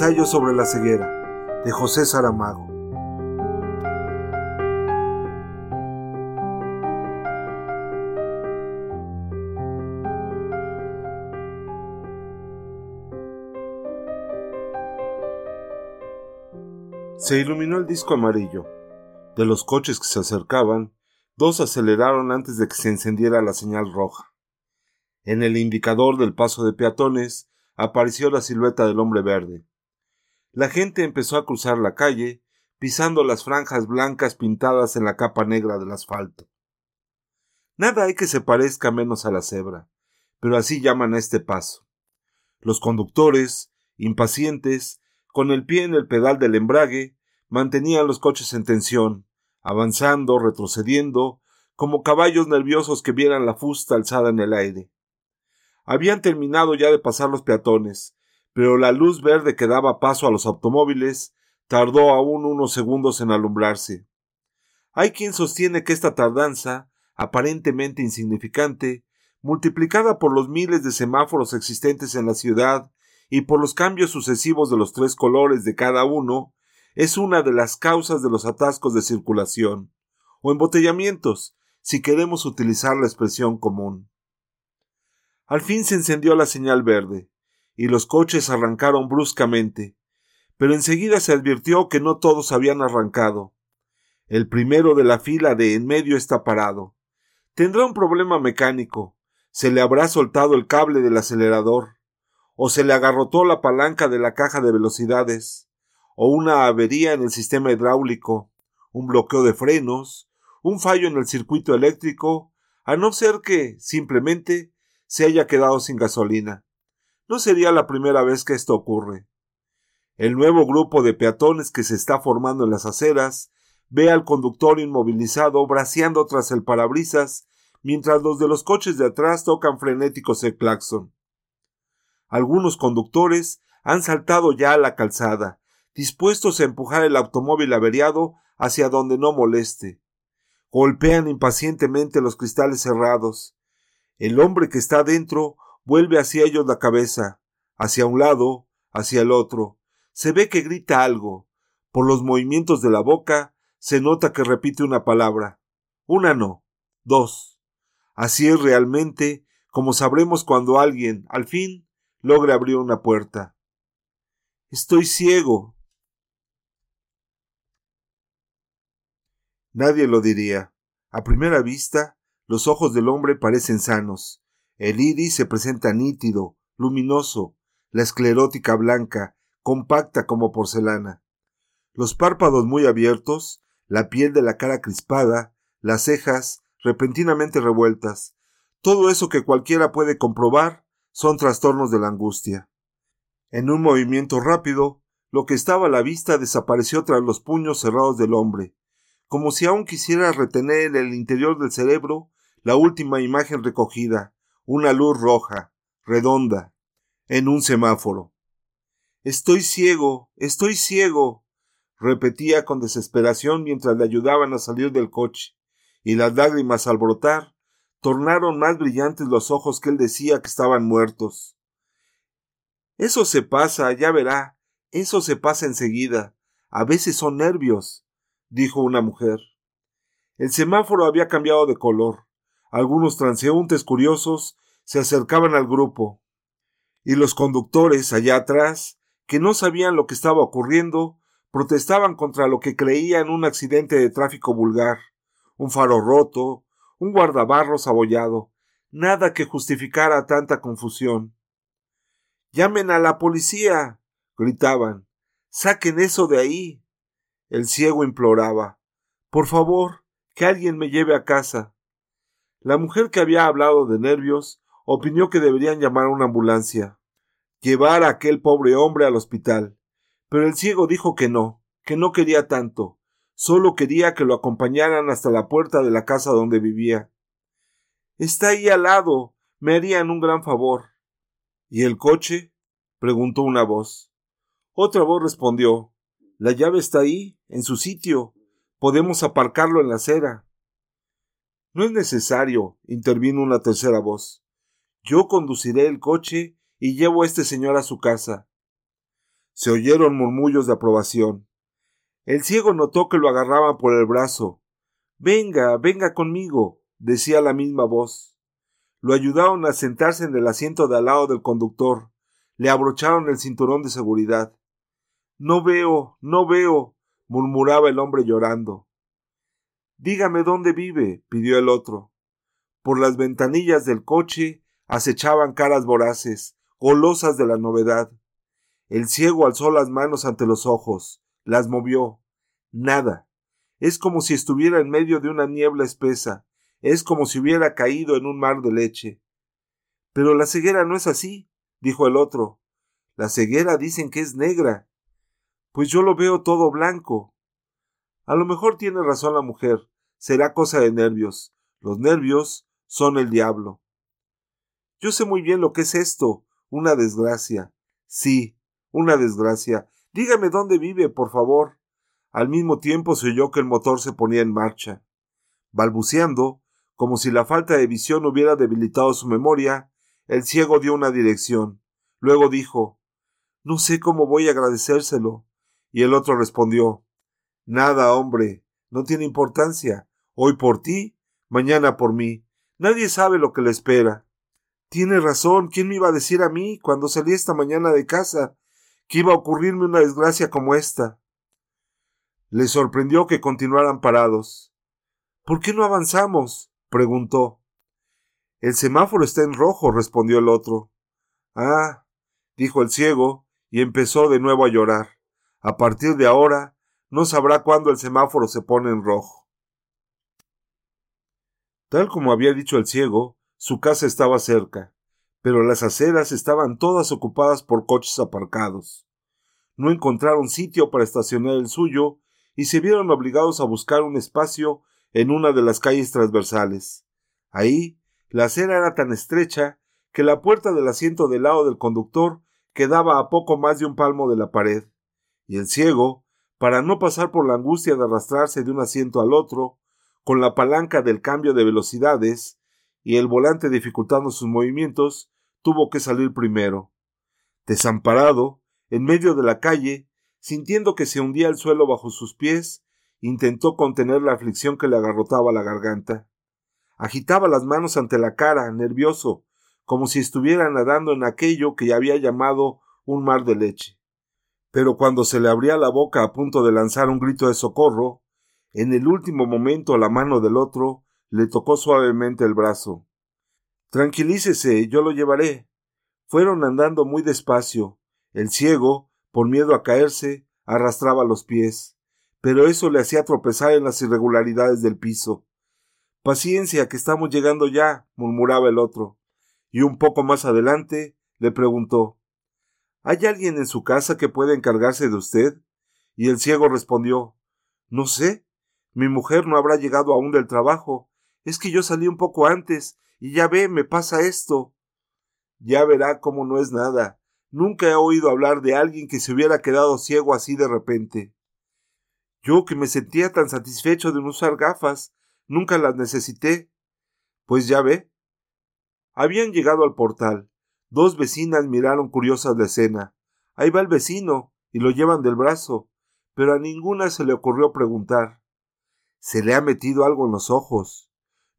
Ensayo sobre la ceguera, de José Saramago. Se iluminó el disco amarillo. De los coches que se acercaban, dos aceleraron antes de que se encendiera la señal roja. En el indicador del paso de peatones apareció la silueta del hombre verde. La gente empezó a cruzar la calle, pisando las franjas blancas pintadas en la capa negra del asfalto. Nada hay que se parezca menos a la cebra, pero así llaman a este paso. Los conductores, impacientes, con el pie en el pedal del embrague, mantenían los coches en tensión, avanzando, retrocediendo, como caballos nerviosos que vieran la fusta alzada en el aire. Habían terminado ya de pasar los peatones, pero la luz verde que daba paso a los automóviles tardó aún unos segundos en alumbrarse. Hay quien sostiene que esta tardanza, aparentemente insignificante, multiplicada por los miles de semáforos existentes en la ciudad y por los cambios sucesivos de los tres colores de cada uno, es una de las causas de los atascos de circulación, o embotellamientos, si queremos utilizar la expresión común. Al fin se encendió la señal verde y los coches arrancaron bruscamente, pero enseguida se advirtió que no todos habían arrancado. El primero de la fila de en medio está parado. Tendrá un problema mecánico. Se le habrá soltado el cable del acelerador, o se le agarrotó la palanca de la caja de velocidades, o una avería en el sistema hidráulico, un bloqueo de frenos, un fallo en el circuito eléctrico, a no ser que, simplemente, se haya quedado sin gasolina. No sería la primera vez que esto ocurre. El nuevo grupo de peatones que se está formando en las aceras ve al conductor inmovilizado braceando tras el parabrisas mientras los de los coches de atrás tocan frenéticos el claxon. Algunos conductores han saltado ya a la calzada, dispuestos a empujar el automóvil averiado hacia donde no moleste. Golpean impacientemente los cristales cerrados. El hombre que está dentro vuelve hacia ellos la cabeza, hacia un lado, hacia el otro. Se ve que grita algo. Por los movimientos de la boca se nota que repite una palabra. Una no, dos. Así es realmente como sabremos cuando alguien, al fin, logre abrir una puerta. Estoy ciego. Nadie lo diría. A primera vista, los ojos del hombre parecen sanos, el iris se presenta nítido, luminoso, la esclerótica blanca, compacta como porcelana. Los párpados muy abiertos, la piel de la cara crispada, las cejas repentinamente revueltas. Todo eso que cualquiera puede comprobar son trastornos de la angustia. En un movimiento rápido, lo que estaba a la vista desapareció tras los puños cerrados del hombre, como si aún quisiera retener en el interior del cerebro la última imagen recogida, una luz roja, redonda, en un semáforo. Estoy ciego, estoy ciego, repetía con desesperación mientras le ayudaban a salir del coche, y las lágrimas al brotar tornaron más brillantes los ojos que él decía que estaban muertos. Eso se pasa, ya verá, eso se pasa enseguida. A veces son nervios, dijo una mujer. El semáforo había cambiado de color. Algunos transeúntes curiosos se acercaban al grupo, y los conductores allá atrás, que no sabían lo que estaba ocurriendo, protestaban contra lo que creían un accidente de tráfico vulgar, un faro roto, un guardabarros abollado, nada que justificara tanta confusión. Llamen a la policía. gritaban. Saquen eso de ahí. El ciego imploraba. Por favor, que alguien me lleve a casa. La mujer que había hablado de nervios opinó que deberían llamar a una ambulancia, llevar a aquel pobre hombre al hospital. Pero el ciego dijo que no, que no quería tanto, solo quería que lo acompañaran hasta la puerta de la casa donde vivía. Está ahí al lado, me harían un gran favor. ¿Y el coche? preguntó una voz. Otra voz respondió La llave está ahí, en su sitio. Podemos aparcarlo en la acera. No es necesario, intervino una tercera voz. Yo conduciré el coche y llevo a este señor a su casa. Se oyeron murmullos de aprobación. El ciego notó que lo agarraban por el brazo. Venga, venga conmigo, decía la misma voz. Lo ayudaron a sentarse en el asiento de al lado del conductor. Le abrocharon el cinturón de seguridad. No veo, no veo, murmuraba el hombre llorando. Dígame dónde vive, pidió el otro. Por las ventanillas del coche acechaban caras voraces, golosas de la novedad. El ciego alzó las manos ante los ojos, las movió. Nada. Es como si estuviera en medio de una niebla espesa, es como si hubiera caído en un mar de leche. Pero la ceguera no es así, dijo el otro. La ceguera dicen que es negra. Pues yo lo veo todo blanco. A lo mejor tiene razón la mujer. Será cosa de nervios. Los nervios son el diablo. Yo sé muy bien lo que es esto. Una desgracia. Sí, una desgracia. Dígame dónde vive, por favor. Al mismo tiempo se oyó que el motor se ponía en marcha. Balbuceando, como si la falta de visión hubiera debilitado su memoria, el ciego dio una dirección. Luego dijo No sé cómo voy a agradecérselo. Y el otro respondió Nada, hombre, no tiene importancia. Hoy por ti, mañana por mí. Nadie sabe lo que le espera. Tiene razón. ¿Quién me iba a decir a mí, cuando salí esta mañana de casa, que iba a ocurrirme una desgracia como esta? Le sorprendió que continuaran parados. ¿Por qué no avanzamos? preguntó. El semáforo está en rojo, respondió el otro. Ah, dijo el ciego, y empezó de nuevo a llorar. A partir de ahora, no sabrá cuándo el semáforo se pone en rojo. Tal como había dicho el ciego, su casa estaba cerca, pero las aceras estaban todas ocupadas por coches aparcados. No encontraron sitio para estacionar el suyo y se vieron obligados a buscar un espacio en una de las calles transversales. Ahí, la acera era tan estrecha que la puerta del asiento del lado del conductor quedaba a poco más de un palmo de la pared y el ciego, para no pasar por la angustia de arrastrarse de un asiento al otro, con la palanca del cambio de velocidades y el volante dificultando sus movimientos, tuvo que salir primero. Desamparado, en medio de la calle, sintiendo que se hundía el suelo bajo sus pies, intentó contener la aflicción que le agarrotaba la garganta. Agitaba las manos ante la cara, nervioso, como si estuviera nadando en aquello que había llamado un mar de leche pero cuando se le abría la boca a punto de lanzar un grito de socorro, en el último momento la mano del otro le tocó suavemente el brazo. Tranquilícese, yo lo llevaré. Fueron andando muy despacio. El ciego, por miedo a caerse, arrastraba los pies, pero eso le hacía tropezar en las irregularidades del piso. Paciencia, que estamos llegando ya, murmuraba el otro, y un poco más adelante le preguntó ¿Hay alguien en su casa que pueda encargarse de usted? Y el ciego respondió No sé. Mi mujer no habrá llegado aún del trabajo. Es que yo salí un poco antes, y ya ve, me pasa esto. Ya verá cómo no es nada. Nunca he oído hablar de alguien que se hubiera quedado ciego así de repente. Yo que me sentía tan satisfecho de no usar gafas, nunca las necesité. Pues ya ve. Habían llegado al portal. Dos vecinas miraron curiosas la escena. Ahí va el vecino, y lo llevan del brazo, pero a ninguna se le ocurrió preguntar. Se le ha metido algo en los ojos.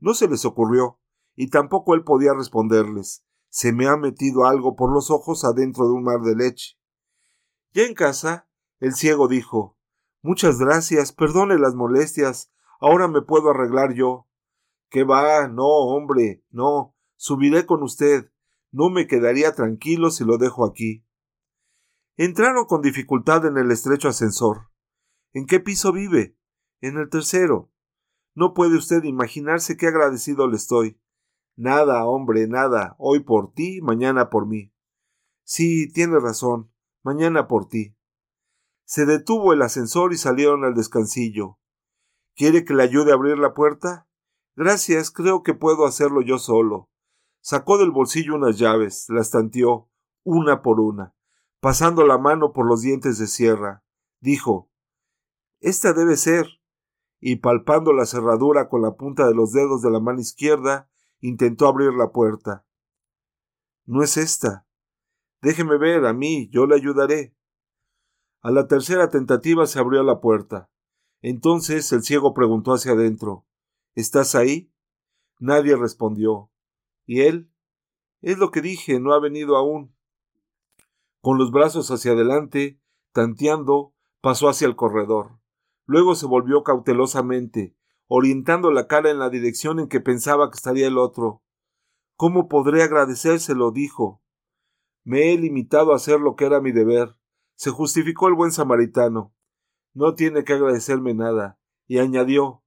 No se les ocurrió, y tampoco él podía responderles. Se me ha metido algo por los ojos adentro de un mar de leche. Ya en casa, el ciego dijo Muchas gracias, perdone las molestias, ahora me puedo arreglar yo. ¿Qué va? No, hombre, no. Subiré con usted. No me quedaría tranquilo si lo dejo aquí. Entraron con dificultad en el estrecho ascensor. ¿En qué piso vive? En el tercero. No puede usted imaginarse qué agradecido le estoy. Nada, hombre, nada. Hoy por ti, mañana por mí. Sí, tiene razón. Mañana por ti. Se detuvo el ascensor y salieron al descansillo. ¿Quiere que le ayude a abrir la puerta? Gracias, creo que puedo hacerlo yo solo. Sacó del bolsillo unas llaves, las tanteó, una por una, pasando la mano por los dientes de sierra. Dijo Esta debe ser. Y palpando la cerradura con la punta de los dedos de la mano izquierda, intentó abrir la puerta. No es esta. Déjeme ver, a mí, yo le ayudaré. A la tercera tentativa se abrió la puerta. Entonces el ciego preguntó hacia adentro ¿Estás ahí? Nadie respondió. ¿Y él? Es lo que dije, no ha venido aún. Con los brazos hacia adelante, tanteando, pasó hacia el corredor. Luego se volvió cautelosamente, orientando la cara en la dirección en que pensaba que estaría el otro. ¿Cómo podré agradecérselo? dijo. Me he limitado a hacer lo que era mi deber. Se justificó el buen samaritano. No tiene que agradecerme nada. Y añadió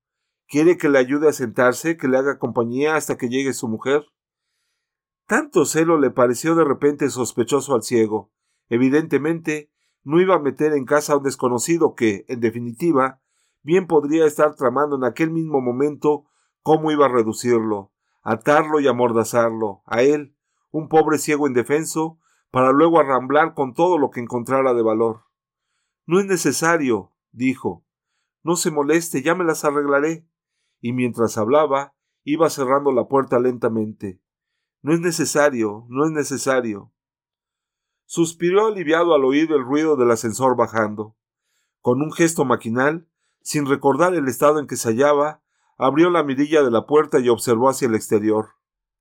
¿Quiere que le ayude a sentarse, que le haga compañía hasta que llegue su mujer? Tanto celo le pareció de repente sospechoso al ciego. Evidentemente, no iba a meter en casa a un desconocido que, en definitiva, bien podría estar tramando en aquel mismo momento cómo iba a reducirlo, atarlo y amordazarlo, a él, un pobre ciego indefenso, para luego arramblar con todo lo que encontrara de valor. No es necesario, dijo. No se moleste, ya me las arreglaré. Y mientras hablaba, iba cerrando la puerta lentamente. No es necesario, no es necesario. Suspiró aliviado al oír el ruido del ascensor bajando. Con un gesto maquinal, sin recordar el estado en que se hallaba, abrió la mirilla de la puerta y observó hacia el exterior.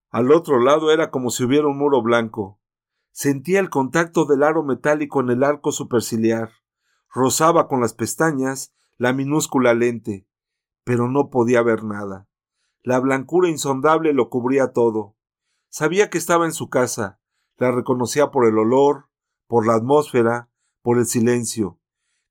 Al otro lado era como si hubiera un muro blanco. Sentía el contacto del aro metálico en el arco superciliar. Rozaba con las pestañas la minúscula lente, pero no podía ver nada. La blancura insondable lo cubría todo. Sabía que estaba en su casa, la reconocía por el olor, por la atmósfera, por el silencio.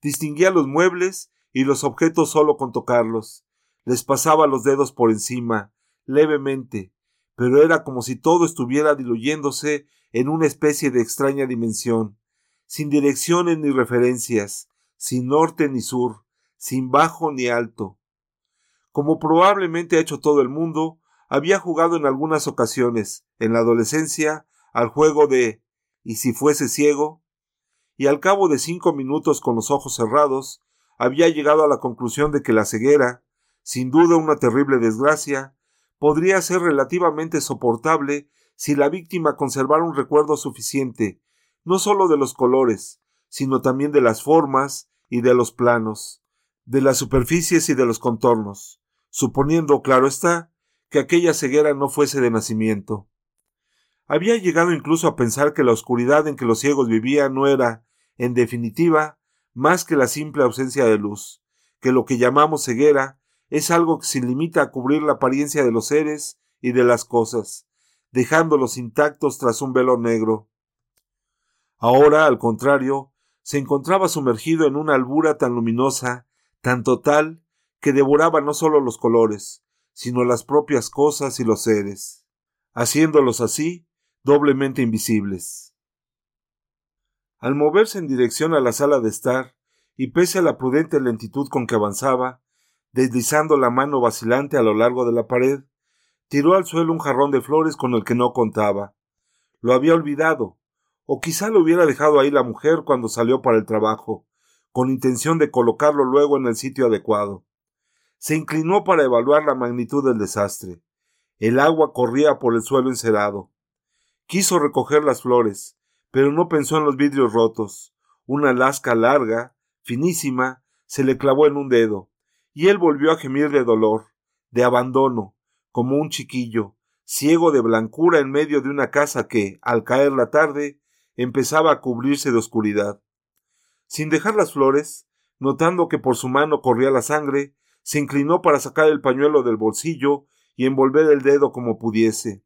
Distinguía los muebles y los objetos solo con tocarlos. Les pasaba los dedos por encima, levemente, pero era como si todo estuviera diluyéndose en una especie de extraña dimensión, sin direcciones ni referencias, sin norte ni sur, sin bajo ni alto. Como probablemente ha hecho todo el mundo, había jugado en algunas ocasiones, en la adolescencia, al juego de ¿y si fuese ciego? y al cabo de cinco minutos con los ojos cerrados, había llegado a la conclusión de que la ceguera, sin duda una terrible desgracia, podría ser relativamente soportable si la víctima conservara un recuerdo suficiente, no sólo de los colores, sino también de las formas y de los planos, de las superficies y de los contornos, suponiendo, claro está, que aquella ceguera no fuese de nacimiento. Había llegado incluso a pensar que la oscuridad en que los ciegos vivían no era, en definitiva, más que la simple ausencia de luz, que lo que llamamos ceguera es algo que se limita a cubrir la apariencia de los seres y de las cosas, dejándolos intactos tras un velo negro. Ahora, al contrario, se encontraba sumergido en una albura tan luminosa, tan total, que devoraba no solo los colores, sino las propias cosas y los seres. Haciéndolos así, doblemente invisibles. Al moverse en dirección a la sala de estar, y pese a la prudente lentitud con que avanzaba, deslizando la mano vacilante a lo largo de la pared, tiró al suelo un jarrón de flores con el que no contaba. Lo había olvidado, o quizá lo hubiera dejado ahí la mujer cuando salió para el trabajo, con intención de colocarlo luego en el sitio adecuado. Se inclinó para evaluar la magnitud del desastre. El agua corría por el suelo encerado. Quiso recoger las flores, pero no pensó en los vidrios rotos. Una lasca larga, finísima, se le clavó en un dedo, y él volvió a gemir de dolor, de abandono, como un chiquillo, ciego de blancura en medio de una casa que, al caer la tarde, empezaba a cubrirse de oscuridad. Sin dejar las flores, notando que por su mano corría la sangre, se inclinó para sacar el pañuelo del bolsillo y envolver el dedo como pudiese.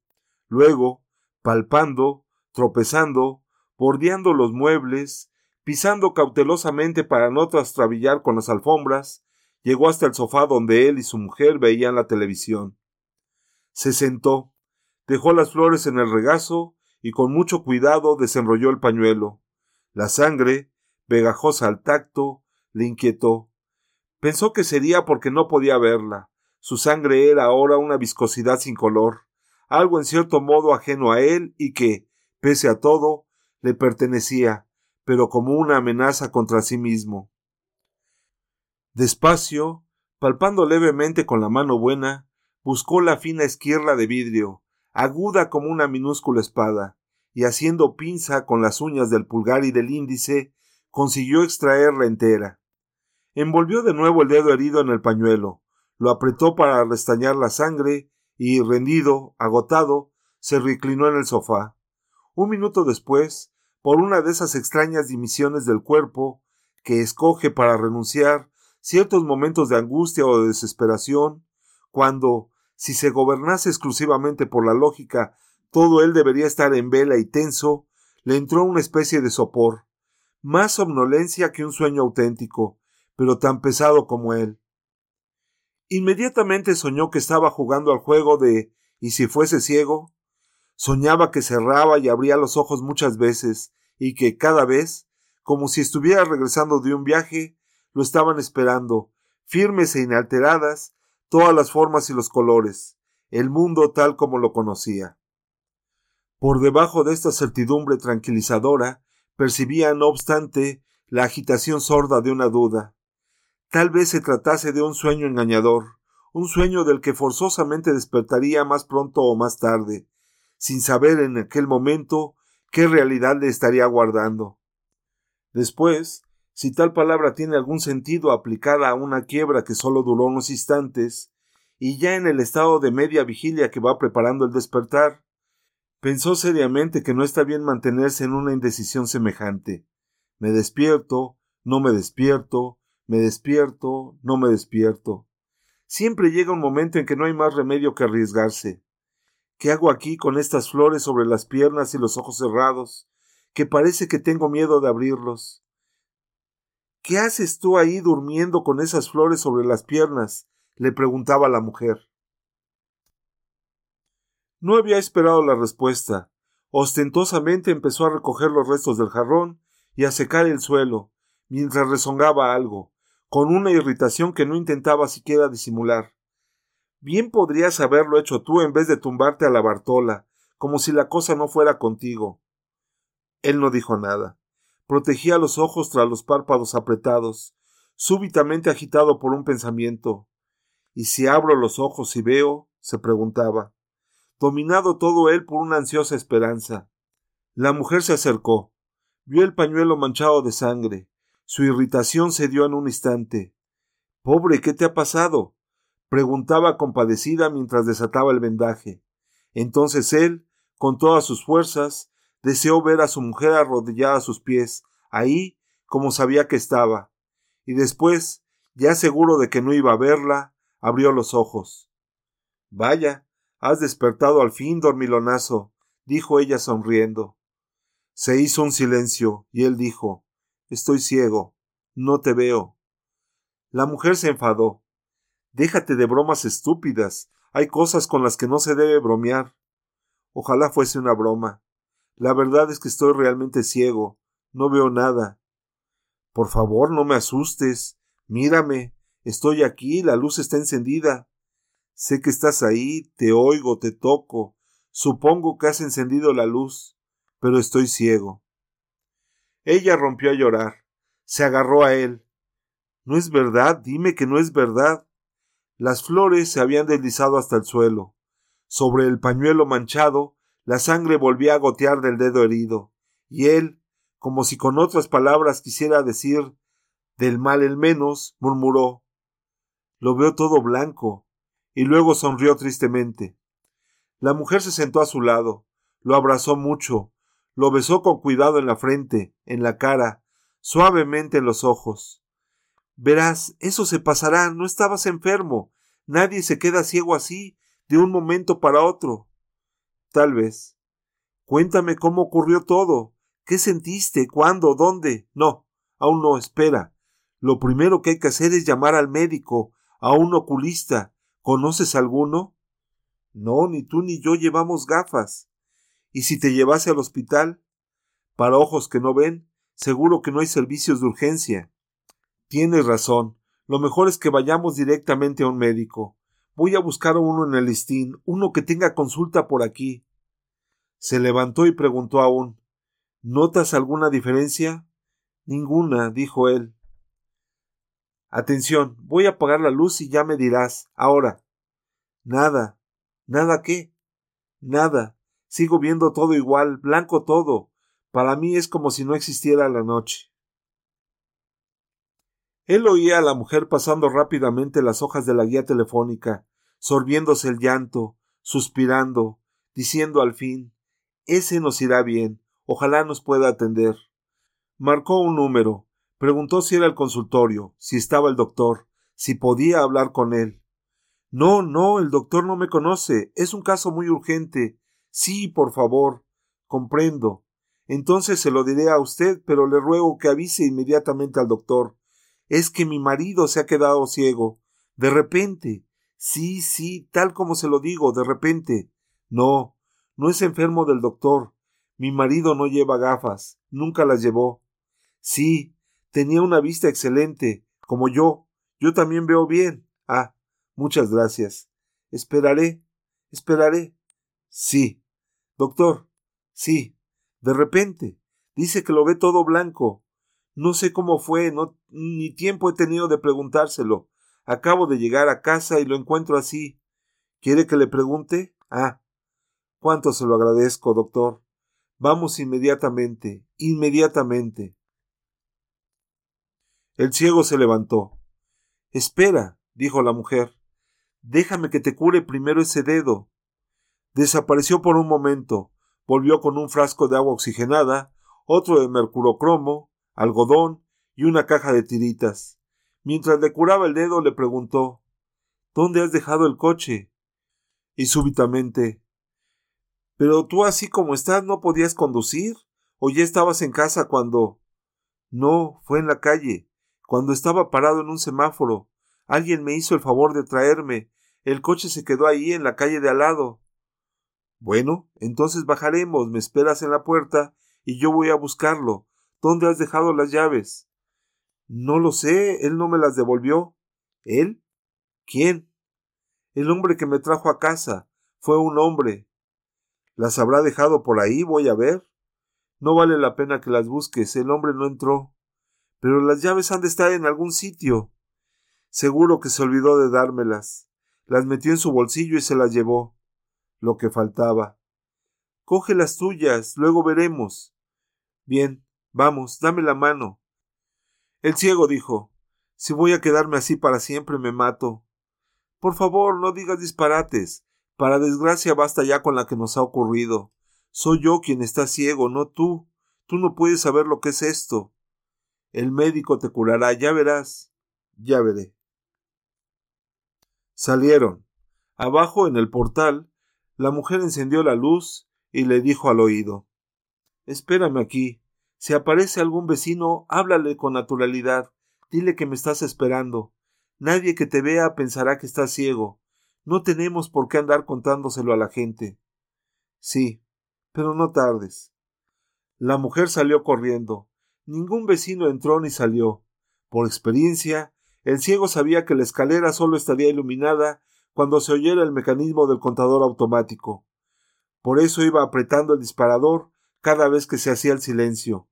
Luego, palpando, tropezando, bordeando los muebles, pisando cautelosamente para no trastrabillar con las alfombras, llegó hasta el sofá donde él y su mujer veían la televisión. Se sentó, dejó las flores en el regazo y con mucho cuidado desenrolló el pañuelo. La sangre, pegajosa al tacto, le inquietó. Pensó que sería porque no podía verla. Su sangre era ahora una viscosidad sin color algo en cierto modo ajeno a él y que, pese a todo, le pertenecía, pero como una amenaza contra sí mismo. Despacio, palpando levemente con la mano buena, buscó la fina esquirla de vidrio, aguda como una minúscula espada, y haciendo pinza con las uñas del pulgar y del índice, consiguió extraerla entera. Envolvió de nuevo el dedo herido en el pañuelo, lo apretó para restañar la sangre y, rendido, agotado, se reclinó en el sofá. Un minuto después, por una de esas extrañas dimisiones del cuerpo que escoge para renunciar ciertos momentos de angustia o de desesperación, cuando, si se gobernase exclusivamente por la lógica, todo él debería estar en vela y tenso, le entró una especie de sopor, más somnolencia que un sueño auténtico, pero tan pesado como él. Inmediatamente soñó que estaba jugando al juego de ¿y si fuese ciego? Soñaba que cerraba y abría los ojos muchas veces, y que cada vez, como si estuviera regresando de un viaje, lo estaban esperando, firmes e inalteradas, todas las formas y los colores, el mundo tal como lo conocía. Por debajo de esta certidumbre tranquilizadora, percibía, no obstante, la agitación sorda de una duda. Tal vez se tratase de un sueño engañador, un sueño del que forzosamente despertaría más pronto o más tarde, sin saber en aquel momento qué realidad le estaría aguardando. Después, si tal palabra tiene algún sentido aplicada a una quiebra que solo duró unos instantes, y ya en el estado de media vigilia que va preparando el despertar, Pensó seriamente que no está bien mantenerse en una indecisión semejante. Me despierto, no me despierto, me despierto, no me despierto. Siempre llega un momento en que no hay más remedio que arriesgarse. ¿Qué hago aquí con estas flores sobre las piernas y los ojos cerrados, que parece que tengo miedo de abrirlos? ¿Qué haces tú ahí durmiendo con esas flores sobre las piernas? le preguntaba la mujer. No había esperado la respuesta. Ostentosamente empezó a recoger los restos del jarrón y a secar el suelo, mientras rezongaba algo, con una irritación que no intentaba siquiera disimular. Bien podrías haberlo hecho tú en vez de tumbarte a la Bartola, como si la cosa no fuera contigo. Él no dijo nada. Protegía los ojos tras los párpados apretados, súbitamente agitado por un pensamiento. ¿Y si abro los ojos y veo? se preguntaba dominado todo él por una ansiosa esperanza. La mujer se acercó, vio el pañuelo manchado de sangre. Su irritación cedió en un instante. Pobre, ¿qué te ha pasado? preguntaba compadecida mientras desataba el vendaje. Entonces él, con todas sus fuerzas, deseó ver a su mujer arrodillada a sus pies, ahí como sabía que estaba, y después, ya seguro de que no iba a verla, abrió los ojos. Vaya, Has despertado al fin, dormilonazo, dijo ella sonriendo. Se hizo un silencio, y él dijo Estoy ciego, no te veo. La mujer se enfadó. Déjate de bromas estúpidas. Hay cosas con las que no se debe bromear. Ojalá fuese una broma. La verdad es que estoy realmente ciego. No veo nada. Por favor, no me asustes. Mírame. Estoy aquí, la luz está encendida. Sé que estás ahí, te oigo, te toco. Supongo que has encendido la luz, pero estoy ciego. Ella rompió a llorar. Se agarró a él. No es verdad, dime que no es verdad. Las flores se habían deslizado hasta el suelo. Sobre el pañuelo manchado, la sangre volvía a gotear del dedo herido, y él, como si con otras palabras quisiera decir del mal el menos, murmuró Lo veo todo blanco, y luego sonrió tristemente. La mujer se sentó a su lado, lo abrazó mucho, lo besó con cuidado en la frente, en la cara, suavemente en los ojos. Verás, eso se pasará, no estabas enfermo. Nadie se queda ciego así, de un momento para otro. Tal vez. Cuéntame cómo ocurrió todo. ¿Qué sentiste? ¿Cuándo? ¿Dónde? No, aún no, espera. Lo primero que hay que hacer es llamar al médico, a un oculista, ¿Conoces alguno? No, ni tú ni yo llevamos gafas. ¿Y si te llevase al hospital? Para ojos que no ven, seguro que no hay servicios de urgencia. Tienes razón. Lo mejor es que vayamos directamente a un médico. Voy a buscar a uno en el listín, uno que tenga consulta por aquí. Se levantó y preguntó aún ¿Notas alguna diferencia? Ninguna, dijo él. Atención, voy a apagar la luz y ya me dirás. Ahora. Nada. ¿Nada qué? Nada. Sigo viendo todo igual, blanco todo. Para mí es como si no existiera la noche. Él oía a la mujer pasando rápidamente las hojas de la guía telefónica, sorbiéndose el llanto, suspirando, diciendo al fin Ese nos irá bien, ojalá nos pueda atender. Marcó un número, preguntó si era el consultorio, si estaba el doctor, si podía hablar con él. No, no, el doctor no me conoce. Es un caso muy urgente. Sí, por favor. Comprendo. Entonces se lo diré a usted, pero le ruego que avise inmediatamente al doctor. Es que mi marido se ha quedado ciego. De repente. Sí, sí, tal como se lo digo, de repente. No, no es enfermo del doctor. Mi marido no lleva gafas. Nunca las llevó. Sí, tenía una vista excelente, como yo. Yo también veo bien. Ah, muchas gracias. Esperaré. Esperaré. Sí. Doctor. Sí. De repente. Dice que lo ve todo blanco. No sé cómo fue, no, ni tiempo he tenido de preguntárselo. Acabo de llegar a casa y lo encuentro así. ¿Quiere que le pregunte? Ah. Cuánto se lo agradezco, doctor. Vamos inmediatamente, inmediatamente. El ciego se levantó. Espera, dijo la mujer. Déjame que te cure primero ese dedo. Desapareció por un momento, volvió con un frasco de agua oxigenada, otro de mercurocromo, algodón y una caja de tiritas. Mientras le curaba el dedo le preguntó ¿Dónde has dejado el coche? Y súbitamente Pero tú así como estás no podías conducir, o ya estabas en casa cuando. No, fue en la calle cuando estaba parado en un semáforo. Alguien me hizo el favor de traerme. El coche se quedó ahí en la calle de al lado. Bueno, entonces bajaremos, me esperas en la puerta y yo voy a buscarlo. ¿Dónde has dejado las llaves? No lo sé, él no me las devolvió. ¿Él? ¿Quién? El hombre que me trajo a casa. Fue un hombre. ¿Las habrá dejado por ahí? Voy a ver. No vale la pena que las busques. El hombre no entró. Pero las llaves han de estar en algún sitio. Seguro que se olvidó de dármelas. Las metió en su bolsillo y se las llevó. Lo que faltaba. Coge las tuyas, luego veremos. Bien, vamos, dame la mano. El ciego dijo Si voy a quedarme así para siempre me mato. Por favor, no digas disparates. Para desgracia basta ya con la que nos ha ocurrido. Soy yo quien está ciego, no tú. Tú no puedes saber lo que es esto. El médico te curará, ya verás. Ya veré. Salieron. Abajo, en el portal, la mujer encendió la luz y le dijo al oído Espérame aquí. Si aparece algún vecino, háblale con naturalidad. Dile que me estás esperando. Nadie que te vea pensará que estás ciego. No tenemos por qué andar contándoselo a la gente. Sí, pero no tardes. La mujer salió corriendo. Ningún vecino entró ni salió. Por experiencia, el ciego sabía que la escalera solo estaría iluminada cuando se oyera el mecanismo del contador automático. Por eso iba apretando el disparador cada vez que se hacía el silencio.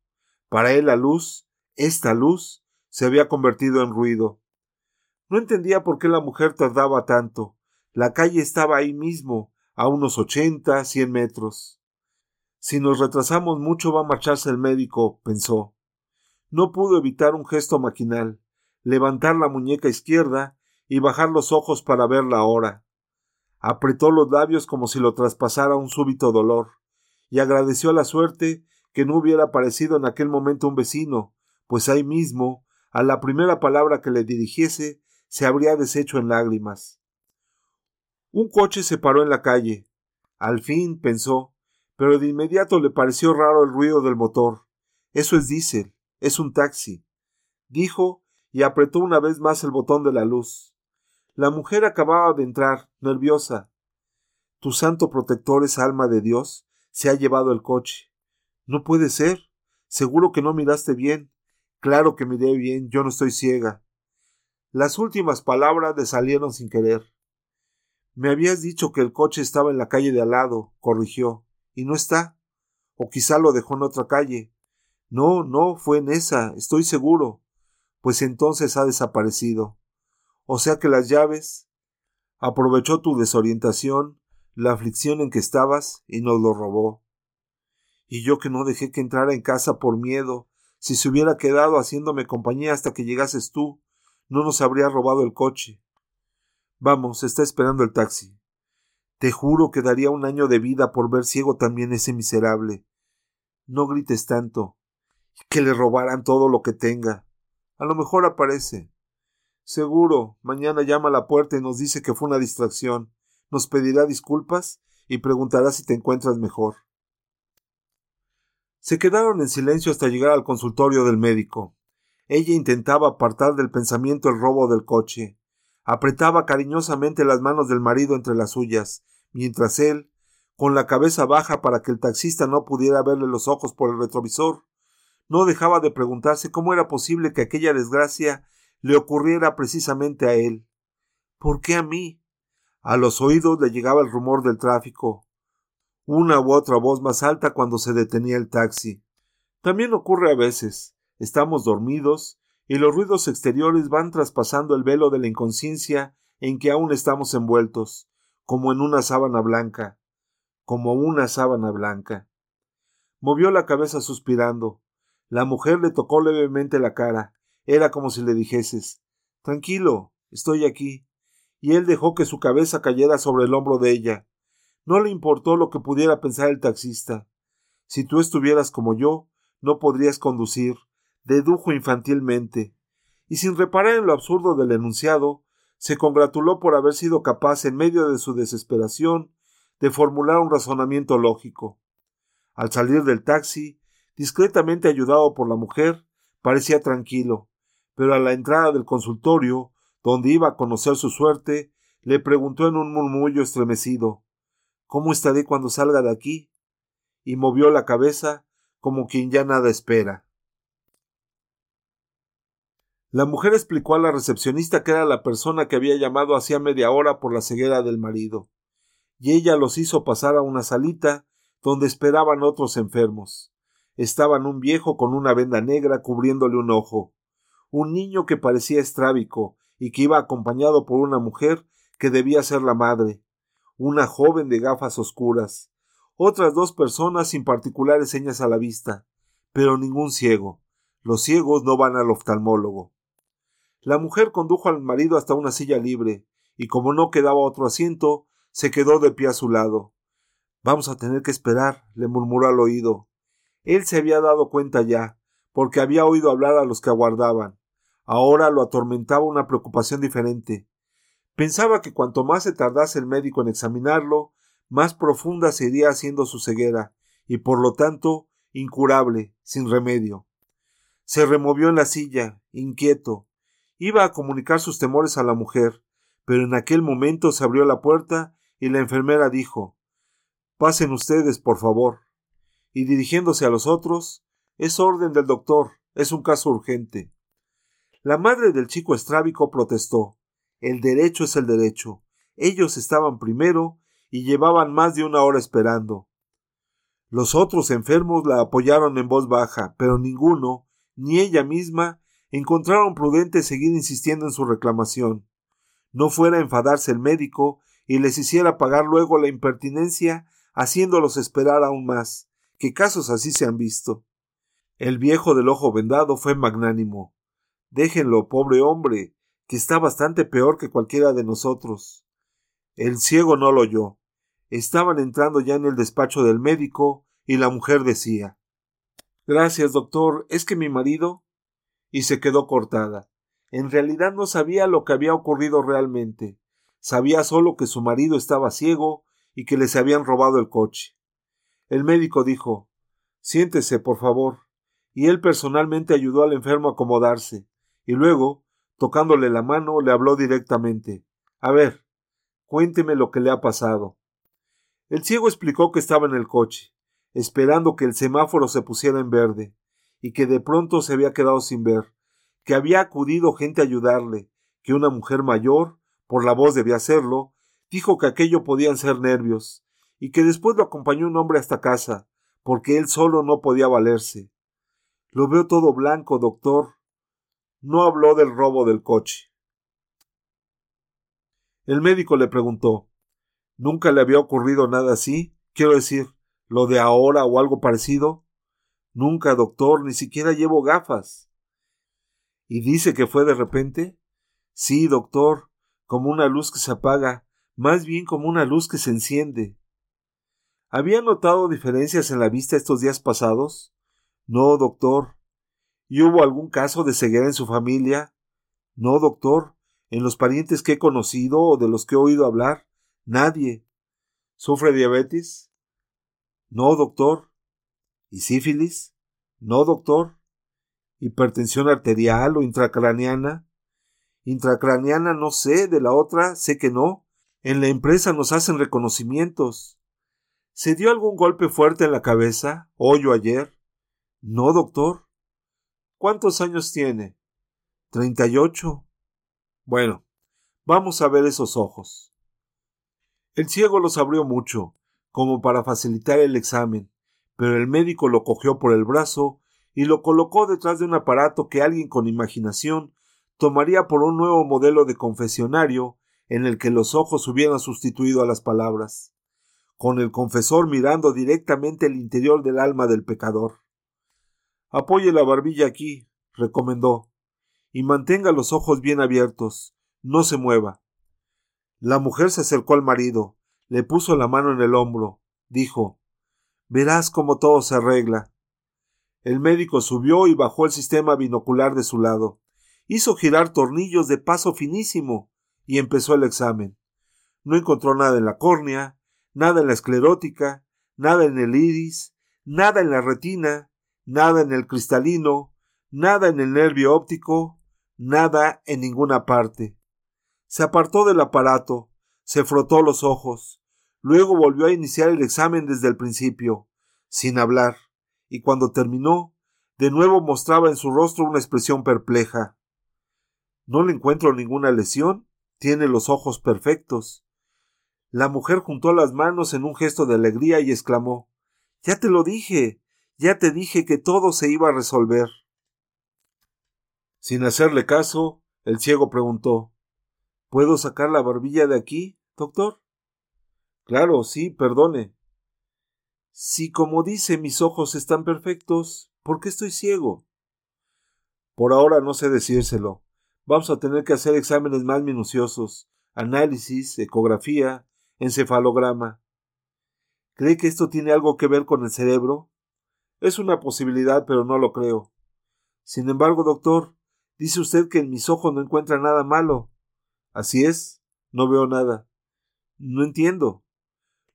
Para él la luz, esta luz, se había convertido en ruido. No entendía por qué la mujer tardaba tanto. La calle estaba ahí mismo, a unos ochenta, cien metros. Si nos retrasamos mucho va a marcharse el médico, pensó. No pudo evitar un gesto maquinal, levantar la muñeca izquierda y bajar los ojos para ver la hora. Apretó los labios como si lo traspasara un súbito dolor, y agradeció la suerte que no hubiera aparecido en aquel momento un vecino, pues ahí mismo, a la primera palabra que le dirigiese, se habría deshecho en lágrimas. Un coche se paró en la calle. Al fin, pensó, pero de inmediato le pareció raro el ruido del motor. Eso es diésel. Es un taxi, dijo y apretó una vez más el botón de la luz. La mujer acababa de entrar, nerviosa. Tu santo protector es alma de Dios. Se ha llevado el coche. No puede ser. Seguro que no miraste bien. Claro que miré bien, yo no estoy ciega. Las últimas palabras le salieron sin querer. Me habías dicho que el coche estaba en la calle de al lado, corrigió, y no está. O quizá lo dejó en otra calle. No, no, fue en esa, estoy seguro. Pues entonces ha desaparecido. O sea que las llaves. Aprovechó tu desorientación, la aflicción en que estabas, y nos lo robó. Y yo que no dejé que entrara en casa por miedo, Si se hubiera quedado haciéndome compañía hasta que llegases tú, no nos habría robado el coche. Vamos, está esperando el taxi. Te juro que daría un año de vida por ver ciego también ese miserable. No grites tanto. Que le robaran todo lo que tenga. A lo mejor aparece. Seguro, mañana llama a la puerta y nos dice que fue una distracción. Nos pedirá disculpas y preguntará si te encuentras mejor. Se quedaron en silencio hasta llegar al consultorio del médico. Ella intentaba apartar del pensamiento el robo del coche. Apretaba cariñosamente las manos del marido entre las suyas, mientras él, con la cabeza baja para que el taxista no pudiera verle los ojos por el retrovisor, no dejaba de preguntarse cómo era posible que aquella desgracia le ocurriera precisamente a él. ¿Por qué a mí? A los oídos le llegaba el rumor del tráfico, una u otra voz más alta cuando se detenía el taxi. También ocurre a veces. Estamos dormidos y los ruidos exteriores van traspasando el velo de la inconsciencia en que aún estamos envueltos, como en una sábana blanca, como una sábana blanca. Movió la cabeza suspirando. La mujer le tocó levemente la cara. Era como si le dijeses Tranquilo, estoy aquí. Y él dejó que su cabeza cayera sobre el hombro de ella. No le importó lo que pudiera pensar el taxista. Si tú estuvieras como yo, no podrías conducir, dedujo infantilmente, y sin reparar en lo absurdo del enunciado, se congratuló por haber sido capaz, en medio de su desesperación, de formular un razonamiento lógico. Al salir del taxi, discretamente ayudado por la mujer, parecía tranquilo, pero a la entrada del consultorio, donde iba a conocer su suerte, le preguntó en un murmullo estremecido ¿Cómo estaré cuando salga de aquí? y movió la cabeza como quien ya nada espera. La mujer explicó a la recepcionista que era la persona que había llamado hacía media hora por la ceguera del marido, y ella los hizo pasar a una salita donde esperaban otros enfermos. Estaban un viejo con una venda negra cubriéndole un ojo, un niño que parecía estrábico y que iba acompañado por una mujer que debía ser la madre, una joven de gafas oscuras, otras dos personas sin particulares señas a la vista, pero ningún ciego. Los ciegos no van al oftalmólogo. La mujer condujo al marido hasta una silla libre, y como no quedaba otro asiento, se quedó de pie a su lado. Vamos a tener que esperar, le murmuró al oído. Él se había dado cuenta ya, porque había oído hablar a los que aguardaban. Ahora lo atormentaba una preocupación diferente. Pensaba que cuanto más se tardase el médico en examinarlo, más profunda sería haciendo su ceguera, y por lo tanto incurable, sin remedio. Se removió en la silla, inquieto. Iba a comunicar sus temores a la mujer, pero en aquel momento se abrió la puerta y la enfermera dijo Pasen ustedes, por favor. Y dirigiéndose a los otros Es orden del doctor, es un caso urgente. La madre del chico estrábico protestó el derecho es el derecho. Ellos estaban primero y llevaban más de una hora esperando. Los otros enfermos la apoyaron en voz baja, pero ninguno, ni ella misma, encontraron prudente seguir insistiendo en su reclamación. No fuera a enfadarse el médico y les hiciera pagar luego la impertinencia haciéndolos esperar aún más, que casos así se han visto. El viejo del ojo vendado fue magnánimo. Déjenlo, pobre hombre, que está bastante peor que cualquiera de nosotros. El ciego no lo oyó. Estaban entrando ya en el despacho del médico y la mujer decía Gracias, doctor. Es que mi marido. y se quedó cortada. En realidad no sabía lo que había ocurrido realmente. Sabía solo que su marido estaba ciego y que les habían robado el coche. El médico dijo Siéntese, por favor. Y él personalmente ayudó al enfermo a acomodarse, y luego, Tocándole la mano, le habló directamente. A ver, cuénteme lo que le ha pasado. El ciego explicó que estaba en el coche, esperando que el semáforo se pusiera en verde, y que de pronto se había quedado sin ver, que había acudido gente a ayudarle, que una mujer mayor, por la voz debía hacerlo, dijo que aquello podían ser nervios, y que después lo acompañó un hombre hasta casa, porque él solo no podía valerse. Lo veo todo blanco, doctor, no habló del robo del coche. El médico le preguntó ¿Nunca le había ocurrido nada así? Quiero decir, lo de ahora o algo parecido. Nunca, doctor, ni siquiera llevo gafas. ¿Y dice que fue de repente? Sí, doctor, como una luz que se apaga, más bien como una luz que se enciende. ¿Había notado diferencias en la vista estos días pasados? No, doctor. ¿Y hubo algún caso de ceguera en su familia? No, doctor. En los parientes que he conocido o de los que he oído hablar, nadie. ¿Sufre diabetes? No, doctor. ¿Y sífilis? No, doctor. ¿Hipertensión arterial o intracraneana? Intracraneana no sé, de la otra sé que no. En la empresa nos hacen reconocimientos. ¿Se dio algún golpe fuerte en la cabeza, hoy o ayer? No, doctor. ¿Cuántos años tiene? Treinta y ocho. Bueno, vamos a ver esos ojos. El ciego los abrió mucho, como para facilitar el examen, pero el médico lo cogió por el brazo y lo colocó detrás de un aparato que alguien con imaginación tomaría por un nuevo modelo de confesionario en el que los ojos hubieran sustituido a las palabras, con el confesor mirando directamente el interior del alma del pecador. Apoye la barbilla aquí, recomendó, y mantenga los ojos bien abiertos, no se mueva. La mujer se acercó al marido, le puso la mano en el hombro, dijo Verás cómo todo se arregla. El médico subió y bajó el sistema binocular de su lado. Hizo girar tornillos de paso finísimo y empezó el examen. No encontró nada en la córnea, nada en la esclerótica, nada en el iris, nada en la retina, nada en el cristalino, nada en el nervio óptico, nada en ninguna parte. Se apartó del aparato, se frotó los ojos, luego volvió a iniciar el examen desde el principio, sin hablar, y cuando terminó, de nuevo mostraba en su rostro una expresión perpleja. No le encuentro ninguna lesión, tiene los ojos perfectos. La mujer juntó las manos en un gesto de alegría y exclamó Ya te lo dije, ya te dije que todo se iba a resolver. Sin hacerle caso, el ciego preguntó ¿Puedo sacar la barbilla de aquí, doctor? Claro, sí, perdone. Si, como dice, mis ojos están perfectos, ¿por qué estoy ciego? Por ahora no sé decírselo. Vamos a tener que hacer exámenes más minuciosos, análisis, ecografía, encefalograma. ¿Cree que esto tiene algo que ver con el cerebro? Es una posibilidad, pero no lo creo. Sin embargo, doctor, dice usted que en mis ojos no encuentra nada malo. Así es, no veo nada. No entiendo.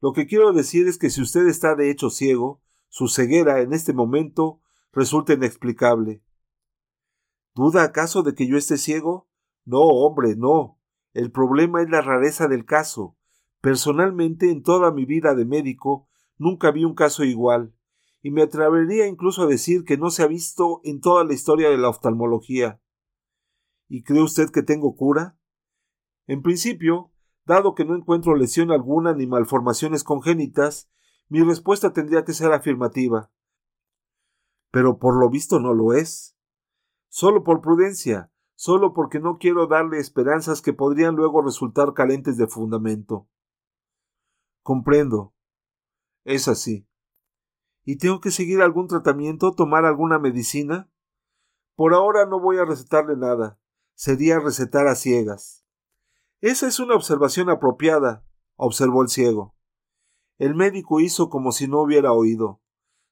Lo que quiero decir es que si usted está de hecho ciego, su ceguera en este momento resulta inexplicable. ¿Duda acaso de que yo esté ciego? No, hombre, no. El problema es la rareza del caso. Personalmente, en toda mi vida de médico, nunca vi un caso igual, y me atrevería incluso a decir que no se ha visto en toda la historia de la oftalmología. ¿Y cree usted que tengo cura? En principio, dado que no encuentro lesión alguna ni malformaciones congénitas, mi respuesta tendría que ser afirmativa. Pero por lo visto no lo es. Solo por prudencia, solo porque no quiero darle esperanzas que podrían luego resultar carentes de fundamento. Comprendo. Es así. ¿Y tengo que seguir algún tratamiento, tomar alguna medicina? Por ahora no voy a recetarle nada. Sería recetar a ciegas. Esa es una observación apropiada, observó el ciego. El médico hizo como si no hubiera oído.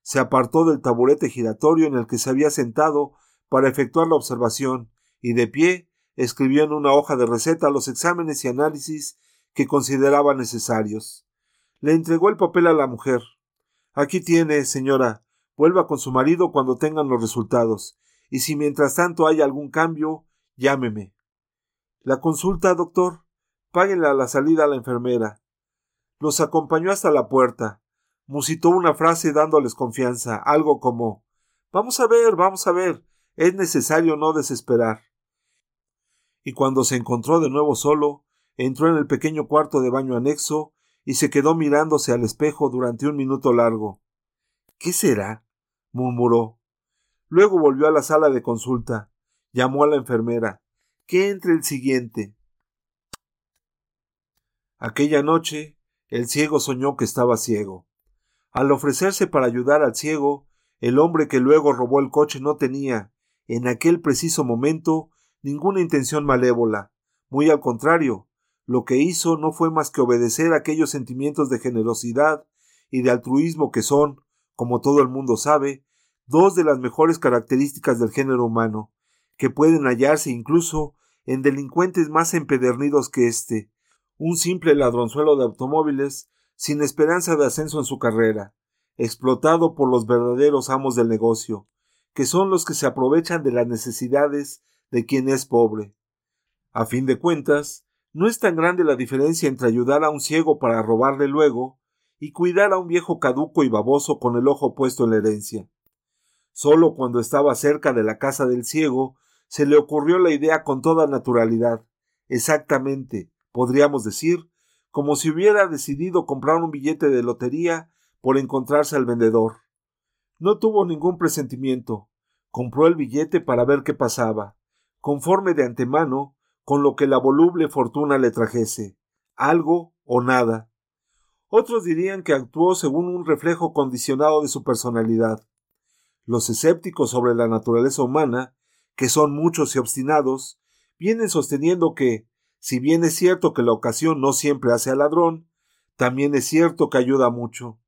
Se apartó del taburete giratorio en el que se había sentado para efectuar la observación y de pie escribió en una hoja de receta los exámenes y análisis que consideraba necesarios. Le entregó el papel a la mujer. Aquí tiene, señora. Vuelva con su marido cuando tengan los resultados. Y si mientras tanto hay algún cambio, llámeme. La consulta, doctor. Páguenle a la salida a la enfermera. Los acompañó hasta la puerta. Musitó una frase dándoles confianza, algo como Vamos a ver, vamos a ver. Es necesario no desesperar. Y cuando se encontró de nuevo solo, entró en el pequeño cuarto de baño anexo y se quedó mirándose al espejo durante un minuto largo. ¿Qué será? murmuró. Luego volvió a la sala de consulta. Llamó a la enfermera que entre el siguiente. Aquella noche el ciego soñó que estaba ciego. Al ofrecerse para ayudar al ciego, El hombre que luego robó el coche no tenía, en aquel preciso momento, ninguna intención malévola. Muy al contrario, lo que hizo no fue más que obedecer aquellos sentimientos de generosidad y de altruismo que son, como todo el mundo sabe, dos de las mejores características del género humano, que pueden hallarse incluso en delincuentes más empedernidos que éste, un simple ladronzuelo de automóviles sin esperanza de ascenso en su carrera, explotado por los verdaderos amos del negocio, que son los que se aprovechan de las necesidades de quien es pobre. A fin de cuentas, no es tan grande la diferencia entre ayudar a un ciego para robarle luego y cuidar a un viejo caduco y baboso con el ojo puesto en la herencia. Solo cuando estaba cerca de la casa del ciego se le ocurrió la idea con toda naturalidad, exactamente, podríamos decir, como si hubiera decidido comprar un billete de lotería por encontrarse al vendedor. No tuvo ningún presentimiento. Compró el billete para ver qué pasaba, conforme de antemano con lo que la voluble fortuna le trajese, algo o nada. Otros dirían que actuó según un reflejo condicionado de su personalidad. Los escépticos sobre la naturaleza humana, que son muchos y obstinados, vienen sosteniendo que, si bien es cierto que la ocasión no siempre hace al ladrón, también es cierto que ayuda mucho.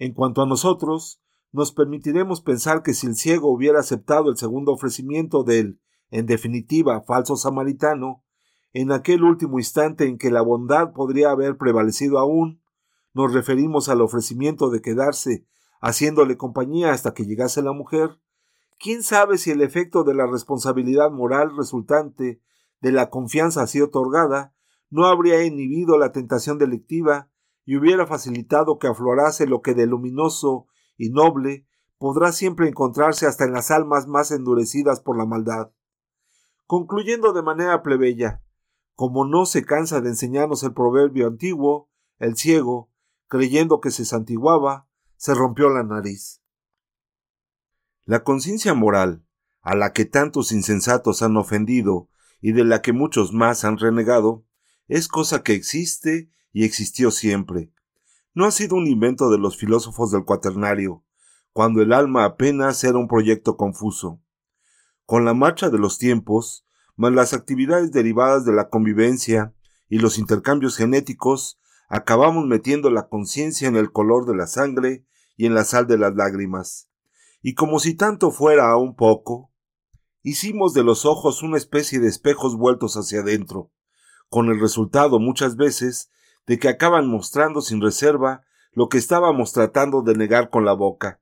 En cuanto a nosotros, nos permitiremos pensar que si el ciego hubiera aceptado el segundo ofrecimiento del, en definitiva, falso samaritano, en aquel último instante en que la bondad podría haber prevalecido aún, nos referimos al ofrecimiento de quedarse haciéndole compañía hasta que llegase la mujer, quién sabe si el efecto de la responsabilidad moral resultante de la confianza así otorgada no habría inhibido la tentación delictiva y hubiera facilitado que aflorase lo que de luminoso y noble podrá siempre encontrarse hasta en las almas más endurecidas por la maldad. Concluyendo de manera plebeya, como no se cansa de enseñarnos el proverbio antiguo, el ciego, creyendo que se santiguaba, se rompió la nariz. La conciencia moral, a la que tantos insensatos han ofendido y de la que muchos más han renegado, es cosa que existe y existió siempre. No ha sido un invento de los filósofos del cuaternario, cuando el alma apenas era un proyecto confuso. Con la marcha de los tiempos, más las actividades derivadas de la convivencia y los intercambios genéticos, acabamos metiendo la conciencia en el color de la sangre y en la sal de las lágrimas. Y como si tanto fuera aún poco, hicimos de los ojos una especie de espejos vueltos hacia adentro, con el resultado muchas veces de que acaban mostrando sin reserva lo que estábamos tratando de negar con la boca.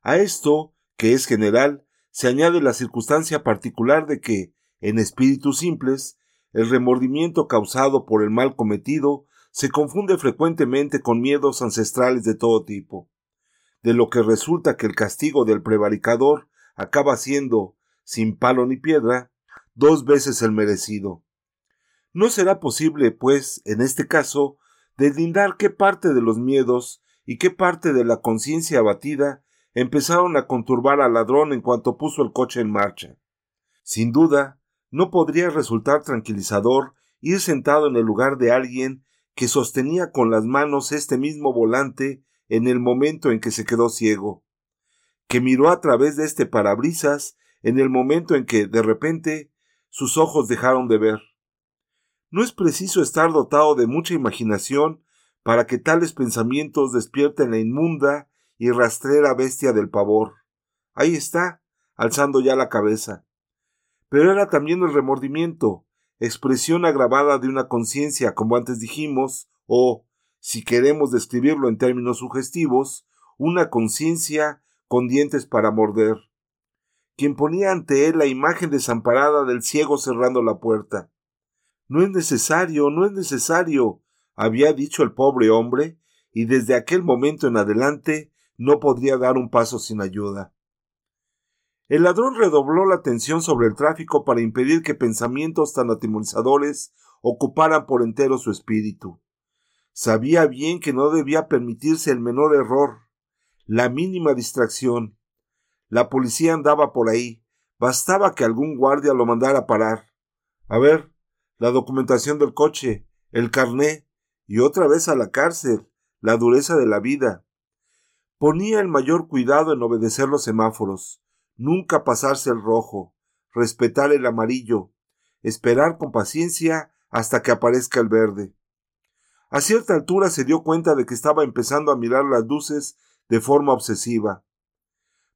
A esto, que es general, se añade la circunstancia particular de que, en espíritus simples, el remordimiento causado por el mal cometido se confunde frecuentemente con miedos ancestrales de todo tipo, de lo que resulta que el castigo del prevaricador acaba siendo, sin palo ni piedra, dos veces el merecido. No será posible, pues, en este caso, deslindar qué parte de los miedos y qué parte de la conciencia abatida empezaron a conturbar al ladrón en cuanto puso el coche en marcha. Sin duda, no podría resultar tranquilizador ir sentado en el lugar de alguien que sostenía con las manos este mismo volante en el momento en que se quedó ciego, que miró a través de este parabrisas en el momento en que, de repente, sus ojos dejaron de ver. No es preciso estar dotado de mucha imaginación para que tales pensamientos despierten la inmunda y rastrera bestia del pavor. Ahí está, alzando ya la cabeza. Pero era también el remordimiento, expresión agravada de una conciencia, como antes dijimos, o, si queremos describirlo en términos sugestivos, una conciencia con dientes para morder quien ponía ante él la imagen desamparada del ciego cerrando la puerta. No es necesario, no es necesario, había dicho el pobre hombre, y desde aquel momento en adelante no podría dar un paso sin ayuda. El ladrón redobló la atención sobre el tráfico para impedir que pensamientos tan atemorizadores ocuparan por entero su espíritu. Sabía bien que no debía permitirse el menor error, la mínima distracción, la policía andaba por ahí. Bastaba que algún guardia lo mandara parar. A ver, la documentación del coche, el carné, y otra vez a la cárcel, la dureza de la vida. Ponía el mayor cuidado en obedecer los semáforos, nunca pasarse el rojo, respetar el amarillo, esperar con paciencia hasta que aparezca el verde. A cierta altura se dio cuenta de que estaba empezando a mirar las luces de forma obsesiva.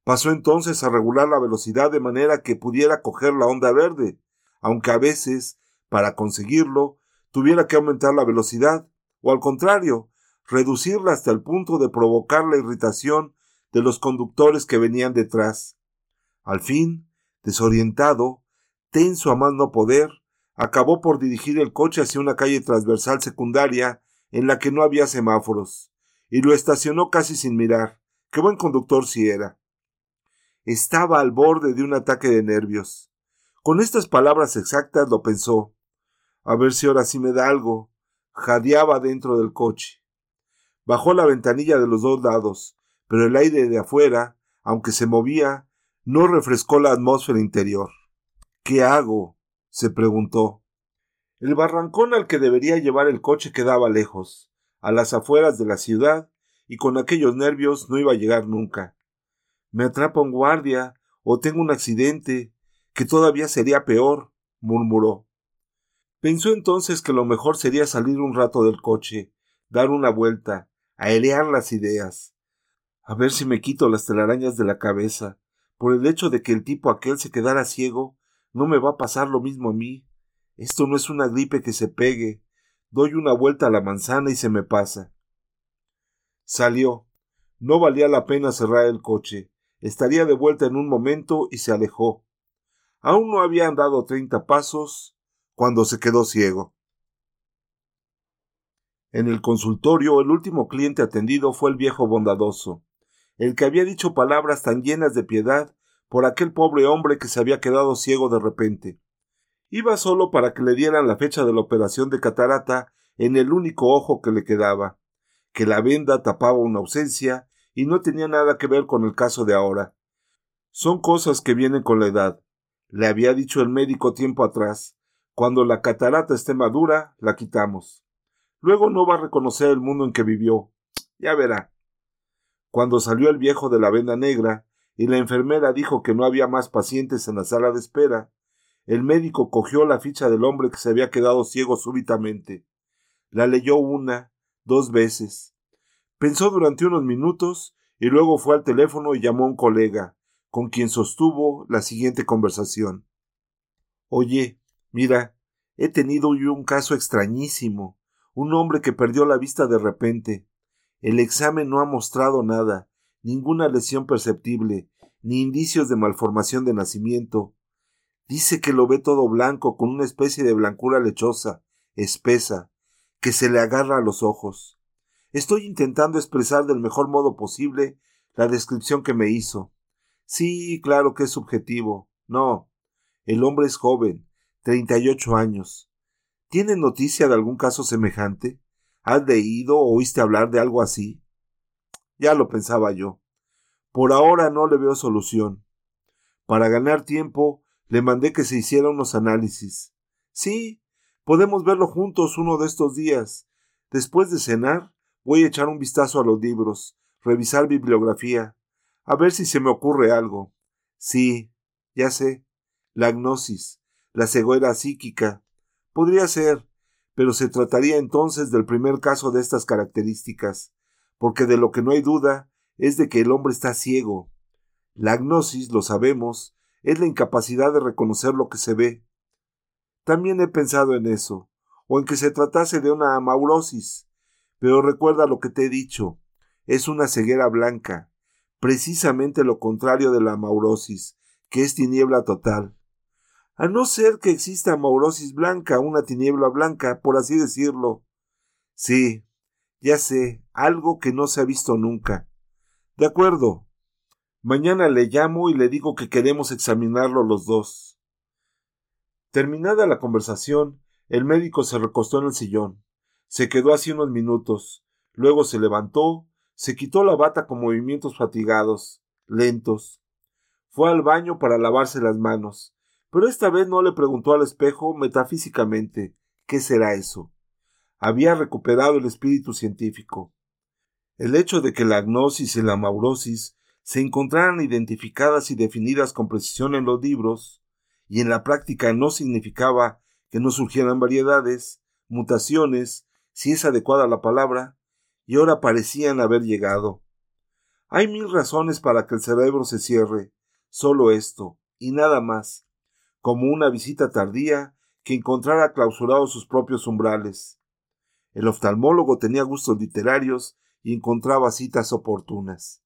Pasó entonces a regular la velocidad de manera que pudiera coger la onda verde, aunque a veces, para conseguirlo, tuviera que aumentar la velocidad, o al contrario, reducirla hasta el punto de provocar la irritación de los conductores que venían detrás. Al fin, desorientado, tenso a más no poder, acabó por dirigir el coche hacia una calle transversal secundaria en la que no había semáforos, y lo estacionó casi sin mirar. Qué buen conductor si era. Estaba al borde de un ataque de nervios. Con estas palabras exactas lo pensó. A ver si ahora sí me da algo. Jadeaba dentro del coche. Bajó la ventanilla de los dos lados, pero el aire de afuera, aunque se movía, no refrescó la atmósfera interior. ¿Qué hago? se preguntó. El barrancón al que debería llevar el coche quedaba lejos, a las afueras de la ciudad, y con aquellos nervios no iba a llegar nunca. Me atrapa un guardia, o tengo un accidente, que todavía sería peor, murmuró. Pensó entonces que lo mejor sería salir un rato del coche, dar una vuelta, aerear las ideas. A ver si me quito las telarañas de la cabeza. Por el hecho de que el tipo aquel se quedara ciego, no me va a pasar lo mismo a mí. Esto no es una gripe que se pegue. Doy una vuelta a la manzana y se me pasa. Salió. No valía la pena cerrar el coche. Estaría de vuelta en un momento y se alejó. Aún no había andado treinta pasos cuando se quedó ciego. En el consultorio el último cliente atendido fue el viejo bondadoso, el que había dicho palabras tan llenas de piedad por aquel pobre hombre que se había quedado ciego de repente. Iba solo para que le dieran la fecha de la operación de catarata en el único ojo que le quedaba, que la venda tapaba una ausencia y no tenía nada que ver con el caso de ahora. Son cosas que vienen con la edad. Le había dicho el médico tiempo atrás. Cuando la catarata esté madura, la quitamos. Luego no va a reconocer el mundo en que vivió. Ya verá. Cuando salió el viejo de la venda negra, y la enfermera dijo que no había más pacientes en la sala de espera, el médico cogió la ficha del hombre que se había quedado ciego súbitamente. La leyó una, dos veces. Pensó durante unos minutos y luego fue al teléfono y llamó a un colega, con quien sostuvo la siguiente conversación. Oye, mira, he tenido yo un caso extrañísimo. Un hombre que perdió la vista de repente. El examen no ha mostrado nada, ninguna lesión perceptible, ni indicios de malformación de nacimiento. Dice que lo ve todo blanco, con una especie de blancura lechosa, espesa, que se le agarra a los ojos. Estoy intentando expresar del mejor modo posible la descripción que me hizo. Sí, claro que es subjetivo. No. El hombre es joven, treinta y ocho años. ¿Tiene noticia de algún caso semejante? ¿Has leído o oíste hablar de algo así? Ya lo pensaba yo. Por ahora no le veo solución. Para ganar tiempo, le mandé que se hiciera unos análisis. Sí, podemos verlo juntos uno de estos días. Después de cenar, voy a echar un vistazo a los libros, revisar bibliografía, a ver si se me ocurre algo. Sí, ya sé. La gnosis, la ceguera psíquica. Podría ser, pero se trataría entonces del primer caso de estas características porque de lo que no hay duda es de que el hombre está ciego. La gnosis, lo sabemos, es la incapacidad de reconocer lo que se ve. También he pensado en eso, o en que se tratase de una amaurosis, pero recuerda lo que te he dicho, es una ceguera blanca, precisamente lo contrario de la amaurosis, que es tiniebla total. A no ser que exista amaurosis blanca, una tiniebla blanca, por así decirlo. Sí, ya sé, algo que no se ha visto nunca. De acuerdo. Mañana le llamo y le digo que queremos examinarlo los dos. Terminada la conversación, el médico se recostó en el sillón. Se quedó así unos minutos. Luego se levantó, se quitó la bata con movimientos fatigados, lentos. Fue al baño para lavarse las manos, pero esta vez no le preguntó al espejo metafísicamente ¿qué será eso? había recuperado el espíritu científico. El hecho de que la agnosis y la maurosis se encontraran identificadas y definidas con precisión en los libros, y en la práctica no significaba que no surgieran variedades, mutaciones, si es adecuada la palabra, y ahora parecían haber llegado. Hay mil razones para que el cerebro se cierre, solo esto, y nada más, como una visita tardía que encontrara clausurados sus propios umbrales. El oftalmólogo tenía gustos literarios y encontraba citas oportunas.